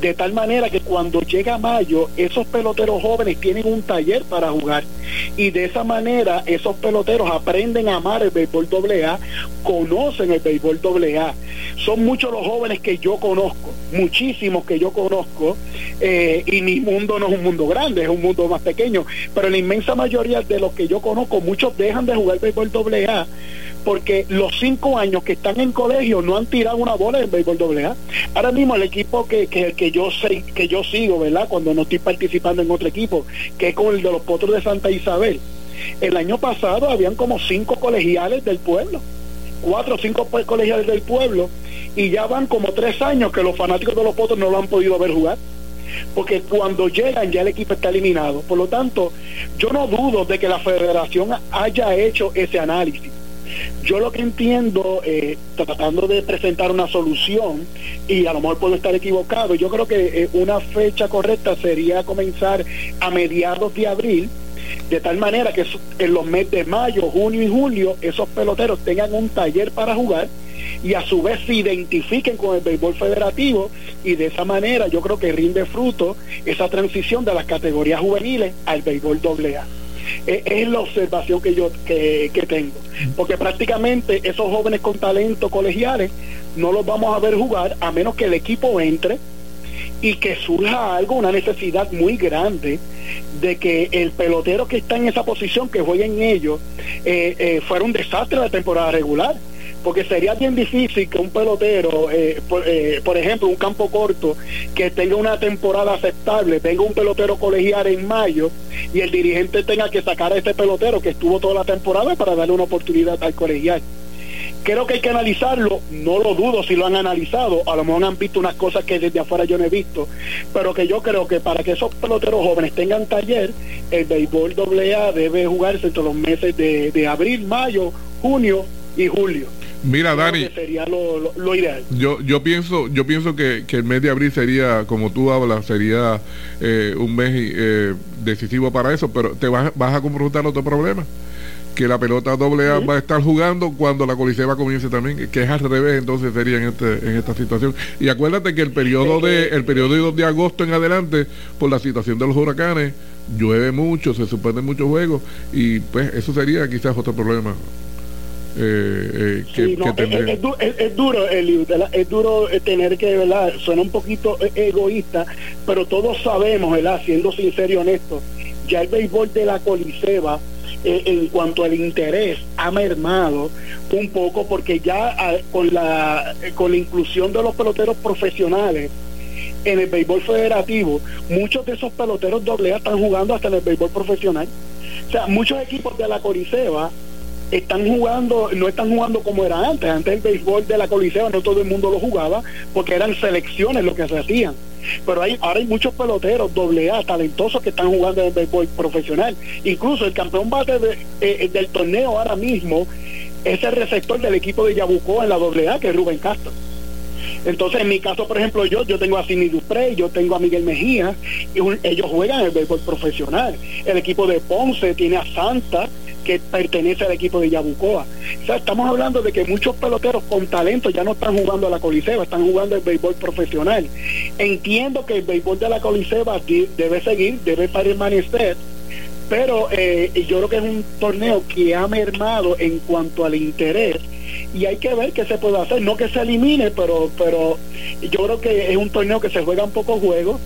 de tal manera que cuando llega mayo, esos peloteros jóvenes tienen un taller para jugar y de esa manera esos peloteros aprenden a amar el béisbol AA, conocen el béisbol AA. Son muchos los jóvenes que yo conozco, muchísimos que yo conozco, eh, y mi mundo no es un mundo grande, es un mundo más pequeño, pero la inmensa mayoría de los que yo conozco, muchos dejan de jugar béisbol AA porque los cinco años que están en colegio no han tirado una bola en béisbol doble A. Ahora mismo el equipo que, que, que yo sé, que yo sigo, ¿verdad? Cuando no estoy participando en otro equipo, que es con el de los Potros de Santa Isabel. El año pasado habían como cinco colegiales del pueblo, cuatro o cinco colegiales del pueblo, y ya van como tres años que los fanáticos de los Potros no lo han podido ver jugar porque cuando llegan ya el equipo está eliminado. Por lo tanto, yo no dudo de que la federación haya hecho ese análisis. Yo lo que entiendo, eh, tratando de presentar una solución, y a lo mejor puedo estar equivocado, yo creo que eh, una fecha correcta sería comenzar a mediados de abril, de tal manera que en los meses de mayo, junio y julio esos peloteros tengan un taller para jugar y a su vez se identifiquen con el béisbol federativo y de esa manera yo creo que rinde fruto esa transición de las categorías juveniles al béisbol doble A. Eh, es, la observación que yo que, tengo. Porque prácticamente esos jóvenes con talento colegiales no los vamos a ver jugar a menos que el equipo entre y que surja algo, una necesidad muy grande de que el pelotero que está en esa posición, que juegue en ellos, eh, eh, fuera un desastre la temporada regular porque sería bien difícil que un pelotero, eh, eh, por, ejemplo, un campo corto, que tenga una temporada aceptable, tenga un pelotero colegial en mayo y el dirigente tenga que sacar a este pelotero que estuvo toda la temporada para darle una oportunidad al colegial. Creo que hay que analizarlo, no lo dudo si lo han analizado, a lo mejor han visto unas cosas que desde afuera yo no he visto, pero que yo creo que para que esos peloteros jóvenes tengan taller, el béisbol AA debe jugarse entre los meses de abril, mayo, junio y julio. Mira, Dani, sería lo, ideal. Yo, yo pienso, yo pienso que, el mes de abril sería, como tú hablas, sería eh, un mes eh, decisivo para eso, pero te vas, vas a confrontar otro problema que la pelota doble A va a estar jugando cuando la Coliseba comience también, que es al revés, entonces sería en, este, en esta situación. Y acuérdate que el periodo de el periodo de agosto en adelante, por la situación de los huracanes, llueve mucho, se suspenden muchos juegos, y pues eso sería quizás otro problema eh, eh, es, duro es duro tener que verdad suena un poquito egoísta pero todos sabemos verdad siendo sincero y honesto ya el béisbol de la coliseba eh, en cuanto al interés ha mermado un poco porque ya ah, con la con la inclusión de los peloteros profesionales en el béisbol federativo muchos de esos peloteros doble A están jugando hasta en el béisbol profesional. O sea muchos equipos de la coliseba están jugando, no están jugando como era antes. Antes el béisbol de la Coliseo no todo el mundo lo jugaba porque eran selecciones lo que se hacían. Pero hay, ahora hay muchos peloteros doble A talentosos que están jugando en el béisbol profesional. Incluso el campeón bate eh, del torneo ahora mismo es el receptor del equipo de Yabucó en la doble A, que es Rubén Castro. Entonces, en mi caso, por ejemplo, yo yo tengo a Sidney Dupré, yo tengo a Miguel Mejía, y ellos juegan el béisbol profesional. El equipo de Ponce tiene a Santa, que pertenece al equipo de Yabucoa. O sea, estamos hablando de que muchos peloteros con talento ya no están jugando a la Coliseba, están jugando el béisbol profesional. Entiendo que el béisbol de la Coliseba debe seguir, debe permanecer, pero eh, yo creo que es un torneo que ha mermado en cuanto al interés y hay que ver qué se puede hacer, no que se elimine, pero pero yo creo que es un torneo que se juega en pocos juegos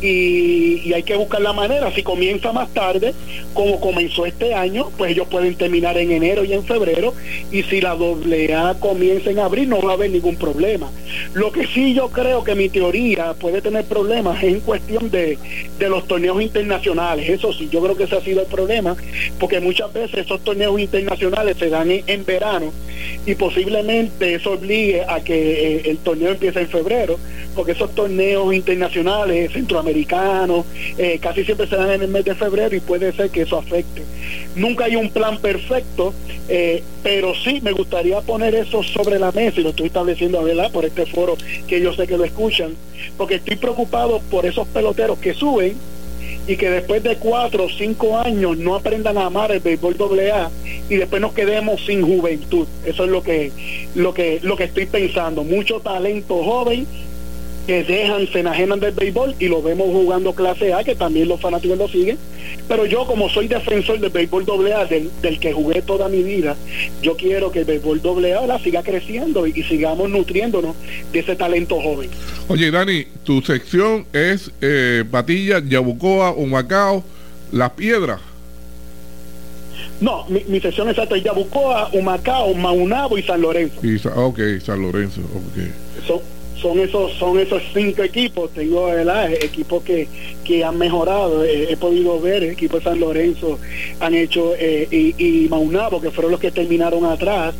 y, hay que buscar la manera. Si comienza más tarde, como comenzó este año, pues ellos pueden terminar en enero y en febrero. Y si la AA comienza en abril, no va a haber ningún problema. Lo que sí yo creo que mi teoría puede tener problemas es en cuestión de, de los torneos internacionales. Eso sí, yo creo que ese ha sido el problema, porque muchas veces esos torneos internacionales se dan en, verano y posiblemente eso obligue a que eh, el torneo empiece en febrero, porque esos torneos internacionales centroamericanos americanos, eh, casi siempre se dan en el mes de febrero y puede ser que eso afecte. Nunca hay un plan perfecto, eh, pero sí me gustaría poner eso sobre la mesa y lo estoy estableciendo, ¿verdad? Por este foro que yo sé que lo escuchan, porque estoy preocupado por esos peloteros que suben y que después de cuatro o cinco años no aprendan a amar el béisbol AA y después nos quedemos sin juventud. Eso es lo que, lo que, lo que estoy pensando. Mucho talento joven que dejan, se enajenan del béisbol y lo vemos jugando clase A, que también los fanáticos lo siguen. Pero yo, como soy defensor del béisbol doble A, del, que jugué toda mi vida, yo quiero que el béisbol doble A siga creciendo y, sigamos nutriéndonos de ese talento joven. Oye, Dani, tu sección es eh, Patilla, Yabucoa, Humacao, Las Piedras. No, mi, mi sección exacta es Yabucoa, Humacao, Maunabo y San Lorenzo. Y, ok, San Lorenzo, ok son esos son esos cinco equipos. Tengo equipos que, que han mejorado. He, podido ver el equipo de San Lorenzo han hecho eh, y, y, Maunabo que fueron los que terminaron atrás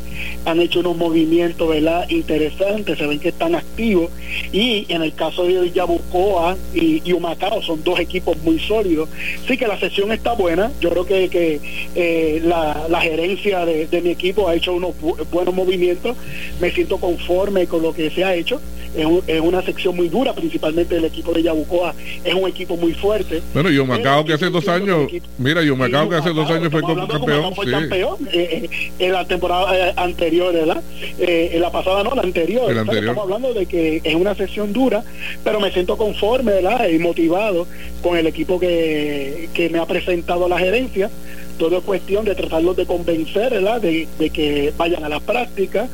han hecho unos movimientos verdad interesantes se ven que están activos. Y en el caso de Yabucoa y, Humacao son dos equipos muy sólidos. Sí que la sesión está buena. Yo creo que, que eh, la, la, gerencia de, de mi equipo ha hecho unos buenos movimientos. Me siento conforme con lo que se ha hecho es, una sección muy dura, principalmente el equipo de Yabucoa es un equipo muy fuerte. Bueno, yo me acabo que hace dos años, mira, yo me acabo que hace dos años fue campeón. Fue campeón eh, eh, en la temporada eh, anterior, ¿verdad? en la pasada no, la anterior. Estamos hablando de que es una sección dura, pero me siento conforme, ¿verdad? Y motivado con el equipo que, que me ha presentado la gerencia todo es cuestión de tratarlos de convencer. De, que vayan a las prácticas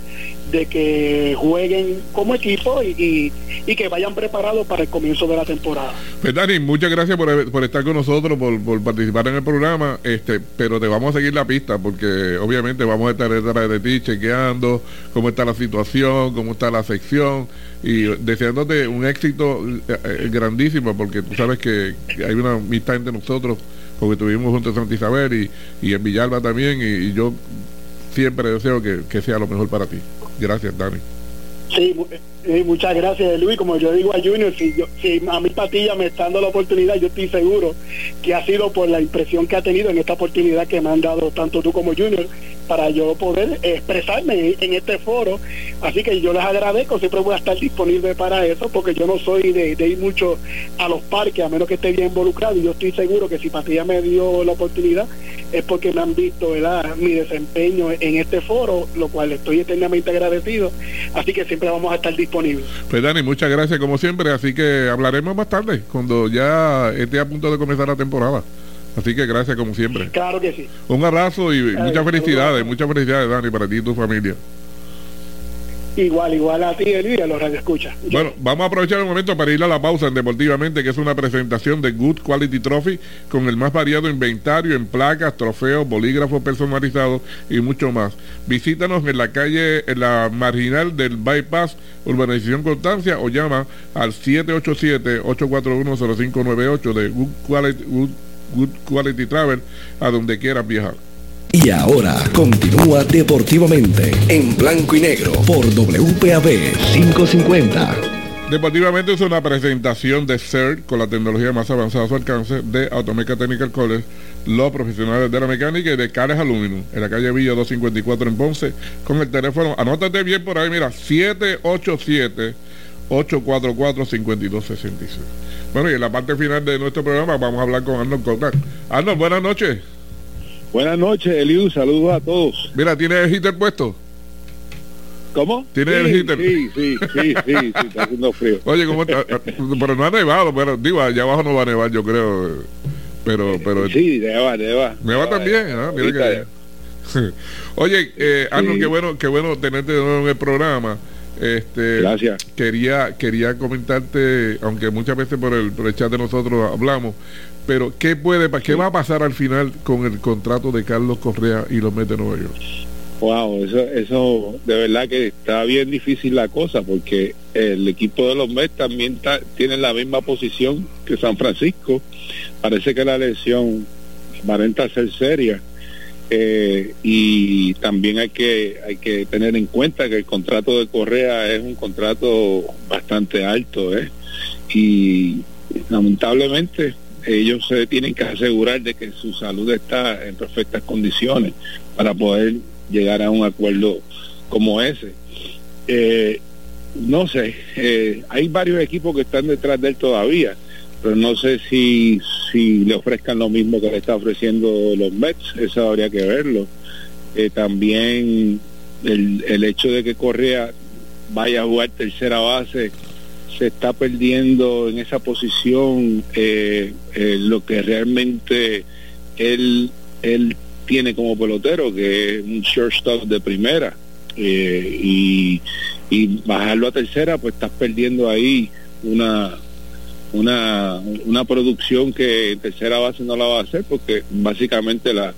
de que jueguen como equipo y, que vayan preparados para el comienzo de la temporada. Pues Dani, muchas gracias por, por estar con nosotros, por, por, participar en el programa, este, pero te vamos a seguir la pista porque obviamente vamos a estar detrás de ti chequeando cómo está la situación, cómo está la sección y deseándote un éxito eh, eh, grandísimo porque tú sabes que hay una amistad entre nosotros porque estuvimos juntos en Santa Isabel y, y en Villalba también y, yo siempre deseo que, que sea lo mejor para ti. Gracias, Dani. Sí, muchas gracias, Luis. Como yo digo a Junior, si, yo, si a mi patilla me está dando la oportunidad, yo estoy seguro que ha sido por la impresión que ha tenido en esta oportunidad que me han dado tanto tú como Junior para yo poder expresarme en este foro. Así que yo les agradezco, siempre voy a estar disponible para eso, porque yo no soy de, ir mucho a los parques, a menos que esté bien involucrado. Y yo estoy seguro que si Patilla me dio la oportunidad, es porque me han visto ¿verdad? mi desempeño en este foro, lo cual estoy eternamente agradecido. Así que siempre vamos a estar disponibles. Pues Dani, muchas gracias como siempre. Así que hablaremos más tarde, cuando ya esté a punto de comenzar la temporada. Así que gracias como siempre. Claro que sí. Un abrazo y muchas felicidades, muchas felicidades Dani para ti y tu familia. Igual, igual a ti, Elvira, a los escucha. Bueno, vamos a aprovechar el momento para ir a la pausa en Deportivamente, que es una presentación de Good Quality Trophy con el más variado inventario en placas, trofeos, bolígrafos personalizados y mucho más. Visítanos en la calle, en la marginal del Bypass, Urbanización Constancia, o llama al 787-841-0598 de Good Quality, Good Quality Travel, a donde quieras viajar. Y ahora continúa deportivamente en blanco y negro por WPAB 550. Deportivamente es una presentación de CERT con la tecnología más avanzada a su alcance de Automeca Technical College, los profesionales de la mecánica y de Cares Aluminum, en la calle Villa 254 en Ponce, con el teléfono, anótate bien por ahí, mira, 787 844 5266. Bueno, y en la parte final de nuestro programa vamos a hablar con Arnold Cotar. Arnold, buenas noches. Buenas noches, Eliu. Saludos a todos. Mira, ¿tiene el heater puesto? ¿Cómo? ¿Tiene el heater? Sí, sí, sí, sí, está haciendo frío. [laughs] Oye, ¿cómo está? pero no ha nevado, pero digo, allá abajo no va a nevar, yo creo. Pero, pero. Sí, neva, neva. Neva también, ¿no? Mira que... [laughs] Oye, eh, Arnold, qué bueno, qué bueno tenerte de nuevo en el programa. Este, Gracias. Quería, quería comentarte, aunque muchas veces por el, por el chat de nosotros hablamos, pero ¿qué puede, qué va a pasar al final con el contrato de Carlos Correa y los Mets de Nueva York? Wow, eso, eso de verdad que está bien difícil la cosa porque el equipo de los Mets también tiene la misma posición que San Francisco. Parece que la lesión aparenta ser seria. Eh, y también hay que hay que tener en cuenta que el contrato de Correa es un contrato bastante alto ¿eh? y lamentablemente ellos se tienen que asegurar de que su salud está en perfectas condiciones para poder llegar a un acuerdo como ese. Eh, no sé, eh, hay varios equipos que están detrás de él todavía, pero no sé si, si le ofrezcan lo mismo que le está ofreciendo los Mets, eso habría que verlo. Eh, también el, el hecho de que Correa vaya a jugar tercera base se está perdiendo en esa posición eh, eh, lo que realmente él, él tiene como pelotero, que es un shortstop de primera. Y, y bajarlo a tercera, pues estás perdiendo ahí una, una, una producción que en tercera base no la va a hacer porque básicamente la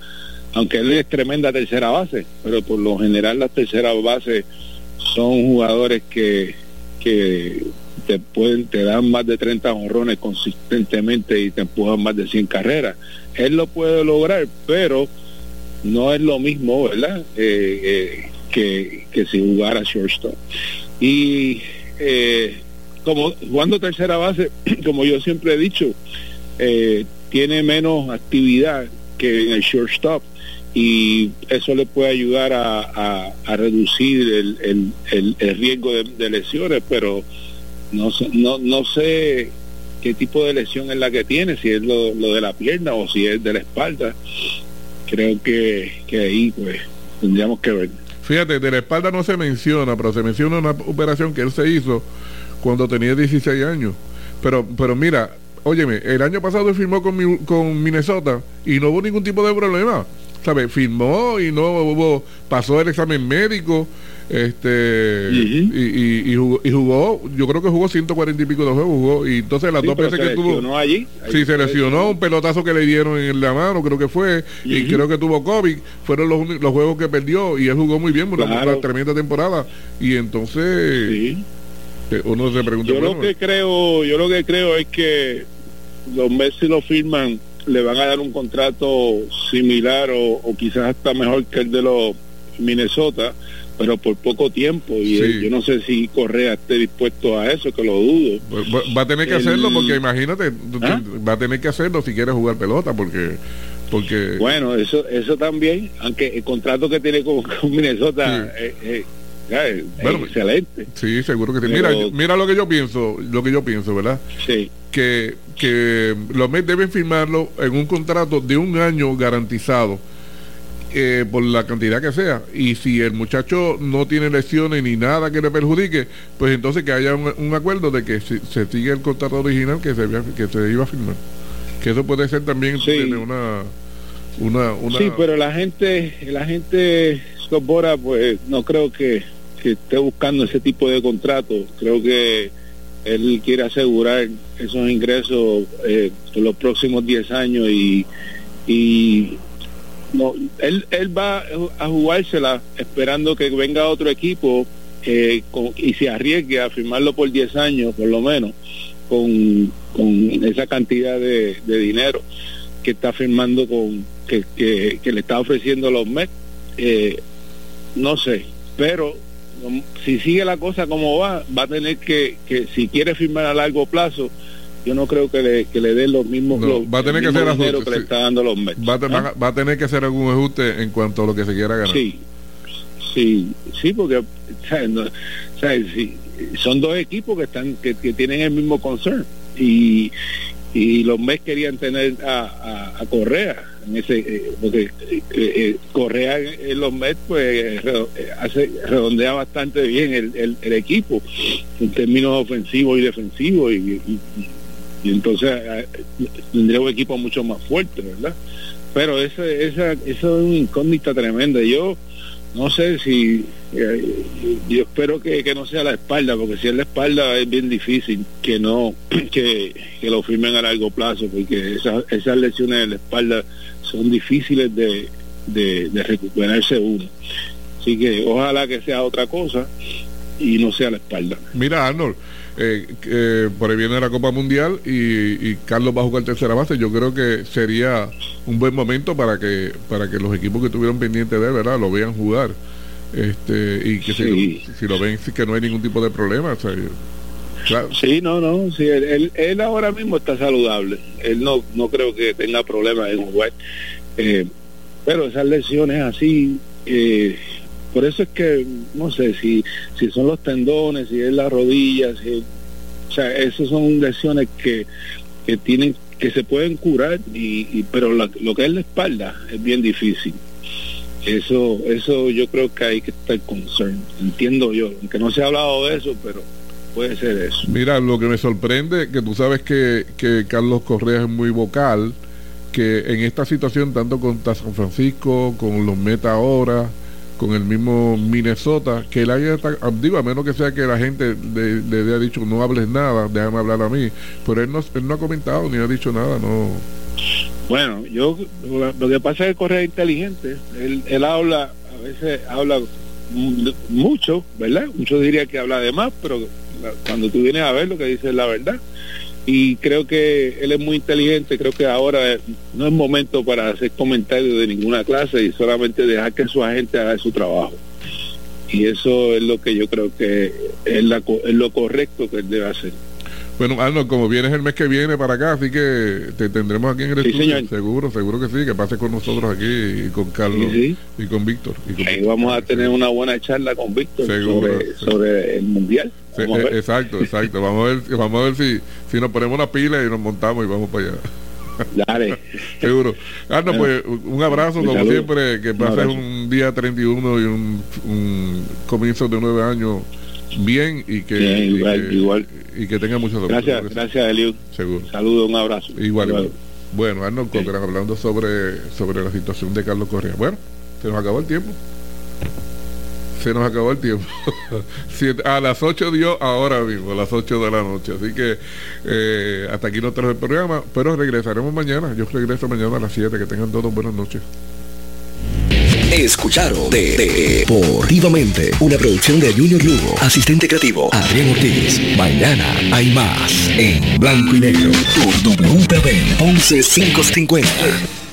aunque él es tremenda tercera base, pero por lo general las terceras bases son jugadores que, que te pueden te dan más de 30 honrones consistentemente y te empujan más de 100 carreras. Él lo puede lograr, pero no es lo mismo, ¿verdad? Eh, eh, que, que si jugara shortstop. Y eh, como jugando tercera base, [clears throat] como yo siempre he dicho, eh, tiene menos actividad que en el shortstop y eso le puede ayudar a, reducir el, riesgo de, lesiones, pero no sé, qué tipo de lesión es la que tiene, si es lo, lo de la pierna o si es de la espalda. Creo que, que ahí pues tendríamos que ver. Fíjate, de la espalda no se menciona, pero se menciona una operación que él se hizo cuando tenía 16 años. Pero, pero mira, óyeme, el año pasado firmó con, con Minnesota y no hubo ningún tipo de problema. ¿Sabes? Firmó y no hubo, pasó el examen médico este y, y, jugó, yo creo que jugó 140 y pico de juegos jugó y entonces las dos veces que tuvo allí, sí se lesionó un pelotazo que le dieron en la mano creo que fue y creo que tuvo COVID fueron los, los juegos que perdió y él jugó muy bien una, tremenda temporada y entonces uno se pregunta yo lo que creo yo lo que creo es que los Messi lo firman le van a dar un contrato similar o, o quizás hasta mejor que el de los Minnesota pero por poco tiempo y yo no sé si Correa esté dispuesto a eso, que lo dudo. Va, a tener que hacerlo porque imagínate, ¿Ah? va a tener que hacerlo si quiere jugar pelota porque porque bueno, eso eso también, aunque el contrato que tiene con, Minnesota es, excelente. Sí, seguro que sí. Mira, mira lo que yo pienso, lo que yo pienso, ¿verdad? Sí. Que que los Mets deben firmarlo en un contrato de un año garantizado eh, por la cantidad que sea. Y si el muchacho no tiene lesiones ni nada que le perjudique, pues entonces que haya un, acuerdo de que se sigue el contrato original que se, que se iba a firmar. Que eso puede ser también una, una, una... Sí, pero la gente, la gente Scott pues no creo que, esté buscando ese tipo de contrato. Creo que él quiere asegurar esos ingresos eh, los próximos 10 años y, y no, él, él va a jugársela esperando que venga otro equipo eh, y se arriesgue a firmarlo por 10 años, por lo menos, con, con esa cantidad de, dinero que está firmando con que, que, le está ofreciendo los Mets. Eh, no sé, pero si sigue la cosa como va, va a tener que, que si quiere firmar a largo plazo, yo no creo que le, que le den los mismos va a tener que hacer ajuste, que le está dando los Mets. Va, a, va, a tener que hacer algún ajuste en cuanto a lo que se quiera ganar. Sí, sí, sí, porque son dos equipos que están que, tienen el mismo concern y, y los Mets querían tener a, a, Correa ese eh, porque eh, eh, Correa en los Mets pues hace redondea bastante bien el, el, equipo en términos ofensivos y defensivos y entonces eh, tendría un equipo mucho más fuerte, ¿verdad? Pero esa, esa, eso es una incógnita tremenda. Yo no sé si, yo espero que, no sea la espalda, porque si es la espalda es bien difícil que no, [clears throat] que, lo firmen a largo plazo, porque esas, esas lesiones de la espalda son difíciles de, de, de recuperarse uno. Así que ojalá que sea otra cosa y no sea la espalda. Mira, Arnold, eh, por ahí viene la Copa Mundial y, Carlos va a jugar tercera base. Yo creo que sería un buen momento para que para que los equipos que estuvieron pendientes de él, ¿verdad? Lo vean jugar. Este, y que si, lo ven, que no hay ningún tipo de problema. Claro. Sí, no, no. Sí, él, él, ahora mismo está saludable. Él no, no creo que tenga problemas en jugar. Eh, pero esas lesiones así, eh, por eso es que, no sé, si, si son los tendones, si es la rodilla, si, o sea, esas son lesiones que, que tienen que se pueden curar, y, pero lo que es la espalda es bien difícil. Eso, eso yo creo que hay que estar concern, entiendo yo, aunque no se ha hablado de eso, pero puede ser eso. Mira, lo que me sorprende, que tú sabes que, que Carlos Correa es muy vocal, que en esta situación, tanto con San Francisco, con los Meta ahora, con el mismo Minnesota, que él haya, digo, a menos que sea que la gente le, haya dicho no hables nada, déjame hablar a mí, pero él no, él no ha comentado ni ha dicho nada, no. Bueno, yo lo que pasa es que Correa es inteligente, él, él habla, a veces habla mucho, ¿verdad? Muchos dirían que habla de más, pero cuando tú vienes a ver lo que dice es la verdad y creo que él es muy inteligente, creo que ahora no es momento para hacer comentarios de ninguna clase y solamente dejar que su agente haga su trabajo. Y eso es lo que yo creo que es, lo correcto que él debe hacer. Bueno, Arnold, como vienes el mes que viene para acá, así que te tendremos aquí en el estudio. Seguro, seguro que sí, que pases con nosotros aquí y con Carlos y con Víctor. Ahí vamos a tener una buena charla con Víctor sobre, el Mundial. Eh, exacto, exacto. Vamos a ver, vamos a ver si, si nos ponemos una pila y nos montamos y vamos para allá. Dale. [laughs] Seguro. Arnold, pues un abrazo, como siempre, que pases un, día 31 y un, un comienzo de nueve años bien y que, igual, y que tenga mucha Gracias, gracias, Eliud. Seguro. Saludos, un abrazo. Igual, Bueno, Arnold Cochran hablando sobre, sobre la situación de Carlos Correa. Bueno, se nos acabó el tiempo. Se nos acabó el tiempo. [laughs] a las 8 dio ahora mismo, a las 8 de la noche. Así que eh, hasta aquí no trajo el programa, pero regresaremos mañana. Yo regreso mañana a las 7. Que tengan todos buenas noches. Escucharon de, Deportivamente, una producción de Junior Lugo, asistente creativo Adrián Ortiz. Mañana hay más en blanco y negro por WPB 11550.